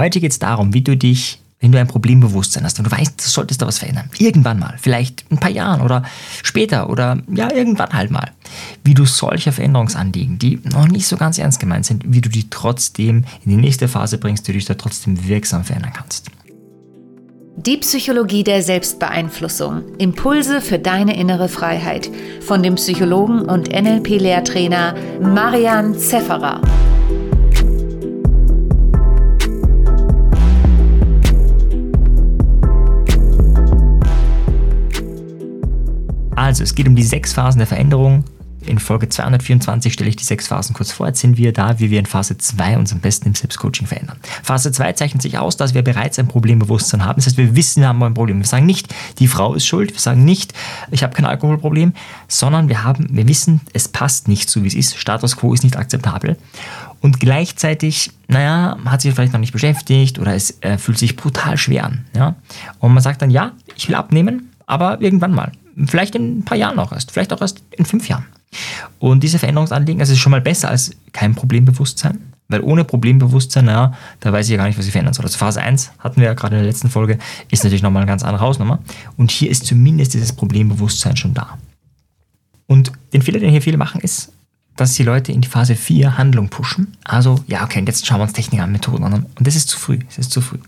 Heute geht es darum, wie du dich, wenn du ein Problembewusstsein hast und du weißt, du solltest da was verändern, irgendwann mal, vielleicht ein paar Jahren oder später oder ja, irgendwann halt mal, wie du solche Veränderungsanliegen, die noch nicht so ganz ernst gemeint sind, wie du die trotzdem in die nächste Phase bringst, die dich da trotzdem wirksam verändern kannst. Die Psychologie der Selbstbeeinflussung. Impulse für deine innere Freiheit. Von dem Psychologen und NLP-Lehrtrainer Marian Zefferer. Also, es geht um die sechs Phasen der Veränderung. In Folge 224 stelle ich die sechs Phasen kurz vor. Jetzt sind wir da, wie wir in Phase 2 uns am besten im Selbstcoaching verändern. Phase 2 zeichnet sich aus, dass wir bereits ein Problembewusstsein haben. Das heißt, wir wissen, wir haben ein Problem. Wir sagen nicht, die Frau ist schuld. Wir sagen nicht, ich habe kein Alkoholproblem, sondern wir, haben, wir wissen, es passt nicht so, wie es ist. Status quo ist nicht akzeptabel. Und gleichzeitig, naja, hat sich vielleicht noch nicht beschäftigt oder es äh, fühlt sich brutal schwer an. Ja? Und man sagt dann, ja, ich will abnehmen, aber irgendwann mal. Vielleicht in ein paar Jahren noch erst, vielleicht auch erst in fünf Jahren. Und diese Veränderungsanliegen, also ist schon mal besser als kein Problembewusstsein, weil ohne Problembewusstsein, naja, da weiß ich ja gar nicht, was ich verändern soll. Also Phase 1 hatten wir ja gerade in der letzten Folge, ist natürlich nochmal eine ganz andere Hausnummer. Und hier ist zumindest dieses Problembewusstsein schon da. Und den Fehler, den hier viele machen, ist, dass die Leute in die Phase 4 Handlung pushen. Also, ja, okay, jetzt schauen wir uns Techniken an, Methoden an. Und das ist zu früh. Das ist zu früh.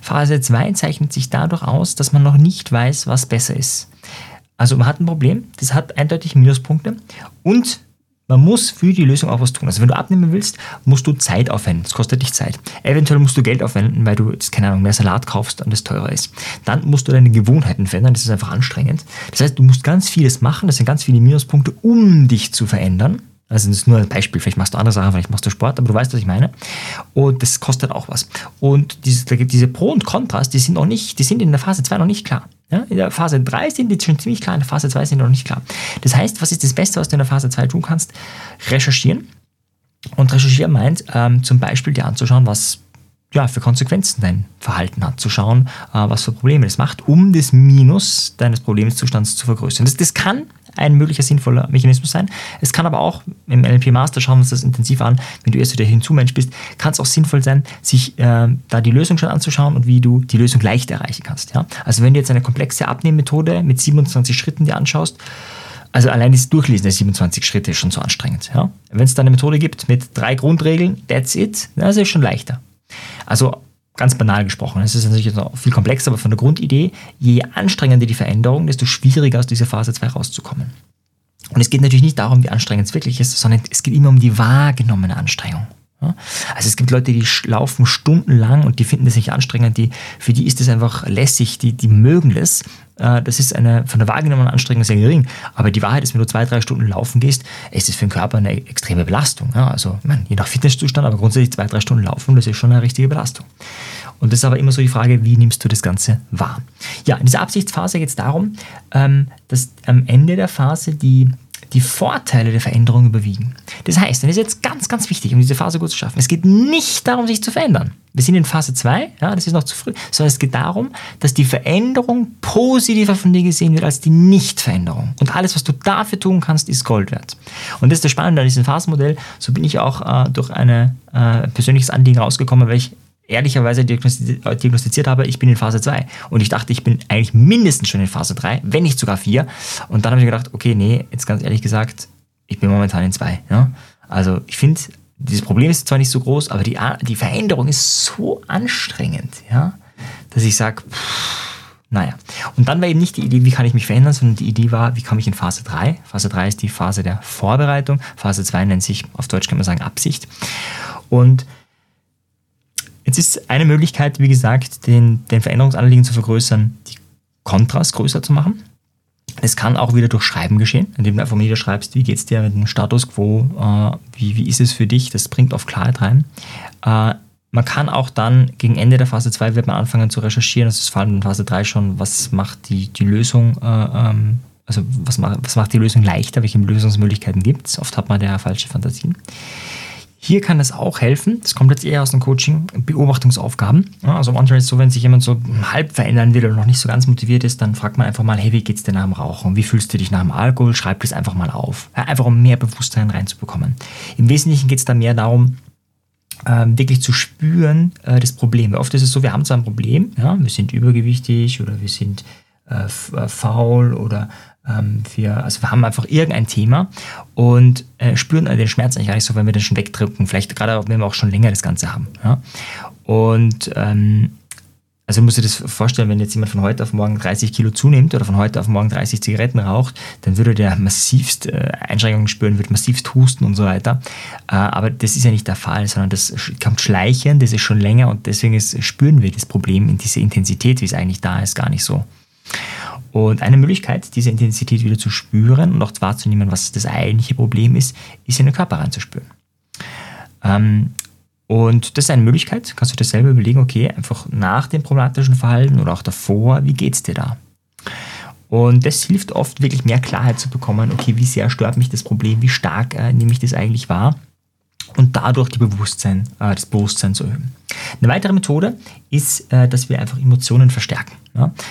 Phase 2 zeichnet sich dadurch aus, dass man noch nicht weiß, was besser ist. Also man hat ein Problem, das hat eindeutig Minuspunkte und man muss für die Lösung auch was tun. Also wenn du abnehmen willst, musst du Zeit aufwenden. Das kostet dich Zeit. Eventuell musst du Geld aufwenden, weil du jetzt, keine Ahnung, mehr Salat kaufst und das teurer ist. Dann musst du deine Gewohnheiten verändern. Das ist einfach anstrengend. Das heißt, du musst ganz vieles machen. Das sind ganz viele Minuspunkte, um dich zu verändern. Also das ist nur ein Beispiel, vielleicht machst du andere Sachen, vielleicht machst du Sport, aber du weißt, was ich meine. Und das kostet auch was. Und diese, diese Pro und Kontras, die sind noch nicht, die sind in der Phase 2 noch nicht klar. Ja, in der Phase 3 sind die schon ziemlich klar, in der Phase 2 sind noch nicht klar. Das heißt, was ist das Beste, was du in der Phase 2 tun kannst? Recherchieren. Und recherchieren meint ähm, zum Beispiel dir anzuschauen, was ja, für Konsequenzen dein Verhalten hat, zu schauen, äh, was für Probleme das macht, um das Minus deines Problemszustands zu vergrößern. Das, das kann ein möglicher sinnvoller Mechanismus sein. Es kann aber auch im NLP Master, schauen wir uns das intensiv an, wenn du erst wieder Hinzumensch bist, kann es auch sinnvoll sein, sich äh, da die Lösung schon anzuschauen und wie du die Lösung leicht erreichen kannst. Ja? Also wenn du jetzt eine komplexe Abnehmmethode mit 27 Schritten dir anschaust, also allein das Durchlesen der 27 Schritte ist schon so anstrengend. Ja? Wenn es da eine Methode gibt mit drei Grundregeln, that's it, das ist schon leichter. Also ganz banal gesprochen. Es ist natürlich noch viel komplexer, aber von der Grundidee, je anstrengender die Veränderung, desto schwieriger aus dieser Phase 2 rauszukommen. Und es geht natürlich nicht darum, wie anstrengend es wirklich ist, sondern es geht immer um die wahrgenommene Anstrengung. Also es gibt Leute, die laufen stundenlang und die finden das nicht anstrengend, die, für die ist das einfach lässig, die, die mögen das. Äh, das ist eine von der wahrgenommenen Anstrengung sehr gering. Aber die Wahrheit ist, wenn du zwei, drei Stunden laufen gehst, ist es für den Körper eine extreme Belastung. Also meine, je nach Fitnesszustand, aber grundsätzlich zwei, drei Stunden laufen, das ist schon eine richtige Belastung. Und das ist aber immer so die Frage, wie nimmst du das Ganze wahr? Ja, in dieser Absichtsphase geht es darum, ähm, dass am Ende der Phase die die Vorteile der Veränderung überwiegen. Das heißt, und das ist jetzt ganz, ganz wichtig, um diese Phase gut zu schaffen, es geht nicht darum, sich zu verändern. Wir sind in Phase 2, ja, das ist noch zu früh, sondern es geht darum, dass die Veränderung positiver von dir gesehen wird als die Nichtveränderung. Und alles, was du dafür tun kannst, ist Gold wert. Und das ist das Spannende an diesem Phasenmodell. So bin ich auch äh, durch ein äh, persönliches Anliegen rausgekommen, weil ich ehrlicherweise diagnostiziert habe, ich bin in Phase 2. Und ich dachte, ich bin eigentlich mindestens schon in Phase 3, wenn nicht sogar 4. Und dann habe ich gedacht, okay, nee, jetzt ganz ehrlich gesagt, ich bin momentan in 2. Ja? Also ich finde, dieses Problem ist zwar nicht so groß, aber die, die Veränderung ist so anstrengend, ja, dass ich sage, naja. Und dann war eben nicht die Idee, wie kann ich mich verändern, sondern die Idee war, wie komme ich in Phase 3? Phase 3 ist die Phase der Vorbereitung. Phase 2 nennt sich, auf Deutsch kann man sagen, Absicht. Und Jetzt ist eine Möglichkeit, wie gesagt, den, den Veränderungsanliegen zu vergrößern, die Kontras größer zu machen. Es kann auch wieder durch Schreiben geschehen, indem du einfach mal niederschreibst, wie geht es dir mit dem Status quo, äh, wie, wie ist es für dich, das bringt oft Klarheit rein. Äh, man kann auch dann gegen Ende der Phase 2 wird man anfangen zu recherchieren, das ist vor allem in Phase 3 schon, was macht die, die Lösung, äh, ähm, also was was macht die Lösung leichter, welche Lösungsmöglichkeiten gibt es. Oft hat man ja falsche Fantasien. Hier kann es auch helfen, das kommt jetzt eher aus dem Coaching, Beobachtungsaufgaben. also manchmal ist es so, wenn sich jemand so halb verändern will oder noch nicht so ganz motiviert ist, dann fragt man einfach mal, hey, wie geht's dir nach dem Rauchen? Wie fühlst du dich nach dem Alkohol? Schreib das einfach mal auf. einfach um mehr Bewusstsein reinzubekommen. Im Wesentlichen geht es da mehr darum, ähm, wirklich zu spüren, äh, das Problem. Oft ist es so, wir haben zwar ein Problem, ja, wir sind übergewichtig oder wir sind äh, äh, faul oder wir, also wir haben einfach irgendein Thema und äh, spüren den Schmerz eigentlich gar nicht so, wenn wir den schon wegdrücken. Vielleicht gerade, wenn wir auch schon länger das Ganze haben. Ja? Und ähm, also muss dir das vorstellen, wenn jetzt jemand von heute auf morgen 30 Kilo zunimmt oder von heute auf morgen 30 Zigaretten raucht, dann würde der massivst äh, Einschränkungen spüren, wird massivst husten und so weiter. Äh, aber das ist ja nicht der Fall, sondern das kommt schleichend, das ist schon länger und deswegen ist, spüren wir das Problem in dieser Intensität, wie es eigentlich da ist, gar nicht so. Und eine Möglichkeit, diese Intensität wieder zu spüren und auch wahrzunehmen, was das eigentliche Problem ist, ist in den Körper reinzuspüren. Ähm, und das ist eine Möglichkeit, kannst du dir selber überlegen, okay, einfach nach dem problematischen Verhalten oder auch davor, wie geht es dir da? Und das hilft oft wirklich mehr Klarheit zu bekommen, okay, wie sehr stört mich das Problem, wie stark äh, nehme ich das eigentlich wahr und dadurch die Bewusstsein, äh, das Bewusstsein zu erhöhen. Eine weitere Methode ist, äh, dass wir einfach Emotionen verstärken.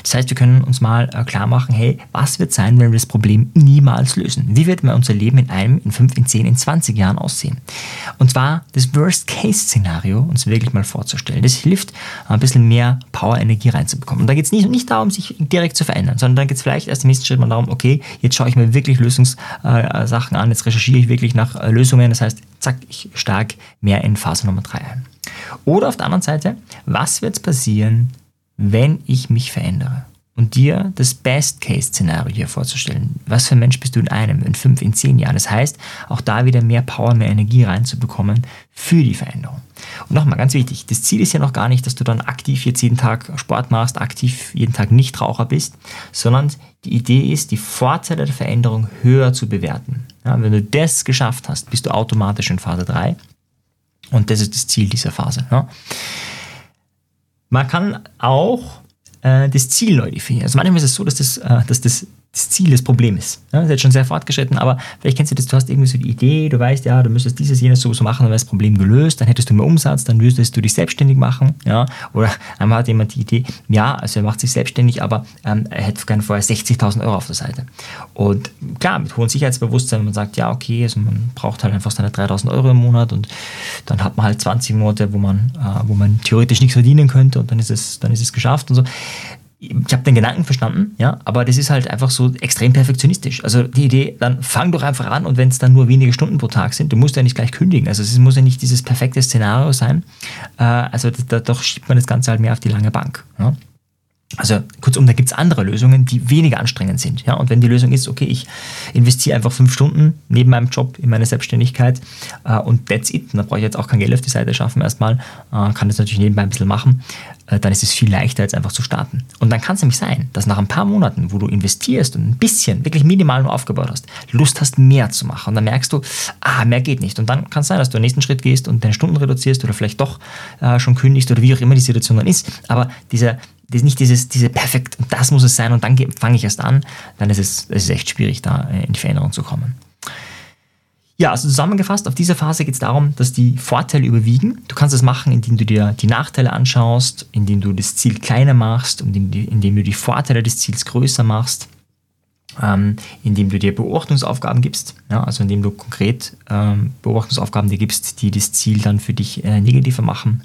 Das heißt, wir können uns mal äh, klar machen, hey, was wird sein, wenn wir das Problem niemals lösen? Wie wird mal unser Leben in einem, in fünf, in zehn, in 20 Jahren aussehen? Und zwar das Worst-Case-Szenario uns wirklich mal vorzustellen. Das hilft, ein bisschen mehr Power-Energie reinzubekommen. Und da geht es nicht, nicht darum, sich direkt zu verändern, sondern dann geht es vielleicht erst im nächsten Schritt mal darum, okay, jetzt schaue ich mir wirklich Lösungssachen äh, an, jetzt recherchiere ich wirklich nach Lösungen. Das heißt, zack, ich stark mehr in Phase Nummer drei ein. Oder auf der anderen Seite, was wird passieren, wenn ich mich verändere? Und dir das Best-Case-Szenario hier vorzustellen. Was für ein Mensch bist du in einem, in fünf, in zehn Jahren? Das heißt, auch da wieder mehr Power, mehr Energie reinzubekommen für die Veränderung. Und nochmal ganz wichtig, das Ziel ist ja noch gar nicht, dass du dann aktiv jetzt jeden Tag Sport machst, aktiv jeden Tag Nichtraucher bist, sondern die Idee ist, die Vorteile der Veränderung höher zu bewerten. Ja, wenn du das geschafft hast, bist du automatisch in Phase 3 und das ist das Ziel dieser Phase. Ja. Man kann auch äh, das Ziel neu definieren. Also manchmal ist es so, dass das, äh, dass das das Ziel des Problems. Ja, das ist jetzt schon sehr fortgeschritten, aber vielleicht kennst du das, du hast irgendwie so die Idee, du weißt, ja, du müsstest dieses, jenes so, machen, dann wäre das Problem gelöst, dann hättest du mehr Umsatz, dann würdest du dich selbstständig machen, ja, oder einmal hat jemand die Idee, ja, also er macht sich selbstständig, aber ähm, er hätte gerne vorher 60.000 Euro auf der Seite. Und klar, mit hohem Sicherheitsbewusstsein, wenn man sagt, ja, okay, also man braucht halt einfach seine 3.000 Euro im Monat und dann hat man halt 20 Monate, wo man, äh, wo man theoretisch nichts verdienen könnte und dann ist es, dann ist es geschafft und so ich habe den Gedanken verstanden, ja, aber das ist halt einfach so extrem perfektionistisch. Also die Idee, dann fang doch einfach an und wenn es dann nur wenige Stunden pro Tag sind, du musst ja nicht gleich kündigen. Also es muss ja nicht dieses perfekte Szenario sein. Äh, also da, doch schiebt man das Ganze halt mehr auf die lange Bank. Ja. Also kurzum, da gibt es andere Lösungen, die weniger anstrengend sind. Ja? Und wenn die Lösung ist, okay, ich investiere einfach fünf Stunden neben meinem Job in meine Selbstständigkeit äh, und that's it, und da brauche ich jetzt auch kein Geld auf die Seite schaffen erstmal, äh, kann das natürlich nebenbei ein bisschen machen, äh, dann ist es viel leichter, jetzt einfach zu starten. Und dann kann es nämlich sein, dass nach ein paar Monaten, wo du investierst und ein bisschen, wirklich minimal nur aufgebaut hast, Lust hast, mehr zu machen. Und dann merkst du, ah, mehr geht nicht. Und dann kann es sein, dass du den nächsten Schritt gehst und deine Stunden reduzierst oder vielleicht doch äh, schon kündigst oder wie auch immer die Situation dann ist. Aber dieser das nicht dieses, diese perfekt, das muss es sein und dann fange ich erst an, dann ist es, es ist echt schwierig, da äh, in die Veränderung zu kommen. Ja, also zusammengefasst, auf dieser Phase geht es darum, dass die Vorteile überwiegen. Du kannst es machen, indem du dir die Nachteile anschaust, indem du das Ziel kleiner machst, indem, indem du die Vorteile des Ziels größer machst, ähm, indem du dir Beobachtungsaufgaben gibst, ja, also indem du konkret ähm, Beobachtungsaufgaben dir gibst, die das Ziel dann für dich äh, negativer machen.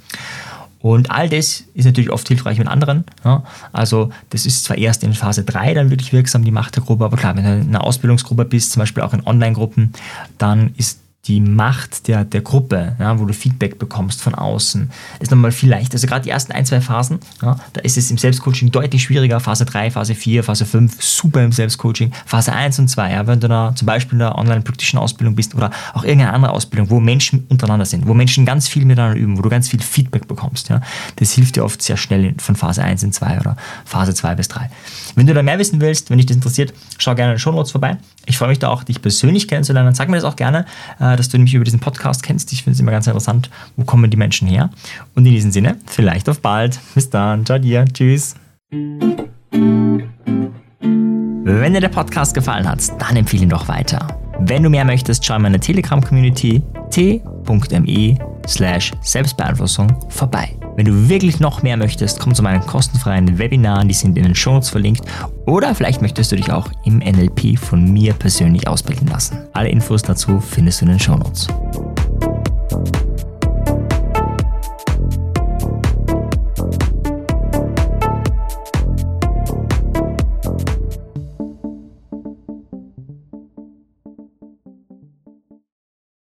Und all das ist natürlich oft hilfreich mit anderen. Ja. Also das ist zwar erst in Phase 3 dann wirklich wirksam, die Macht der Gruppe, aber klar, wenn du in einer Ausbildungsgruppe bist, zum Beispiel auch in Online-Gruppen, dann ist die Macht der, der Gruppe, ja, wo du Feedback bekommst von außen, ist nochmal viel leichter. Also gerade die ersten ein, zwei Phasen, ja, da ist es im Selbstcoaching deutlich schwieriger. Phase 3, Phase 4, Phase 5, super im Selbstcoaching. Phase 1 und 2, ja, wenn du da zum Beispiel in der online-praktischen Ausbildung bist oder auch irgendeine andere Ausbildung, wo Menschen untereinander sind, wo Menschen ganz viel miteinander üben, wo du ganz viel Feedback bekommst. Ja, das hilft dir oft sehr schnell von Phase 1 in 2 oder Phase 2 bis 3. Wenn du da mehr wissen willst, wenn dich das interessiert, schau gerne in den Show Notes vorbei. Ich freue mich da auch, dich persönlich kennenzulernen. Sag mir das auch gerne, äh, dass du mich über diesen Podcast kennst. Ich finde es immer ganz interessant, wo kommen die Menschen her. Und in diesem Sinne, vielleicht auf bald. Bis dann. Ciao dir. Tschüss. Wenn dir der Podcast gefallen hat, dann empfehle ihn doch weiter. Wenn du mehr möchtest, schau in meine Telegram-Community t.me slash Selbstbeeinflussung vorbei. Wenn du wirklich noch mehr möchtest, komm zu meinen kostenfreien Webinaren, die sind in den Shownotes verlinkt. Oder vielleicht möchtest du dich auch im NLP von mir persönlich ausbilden lassen. Alle Infos dazu findest du in den Shownotes.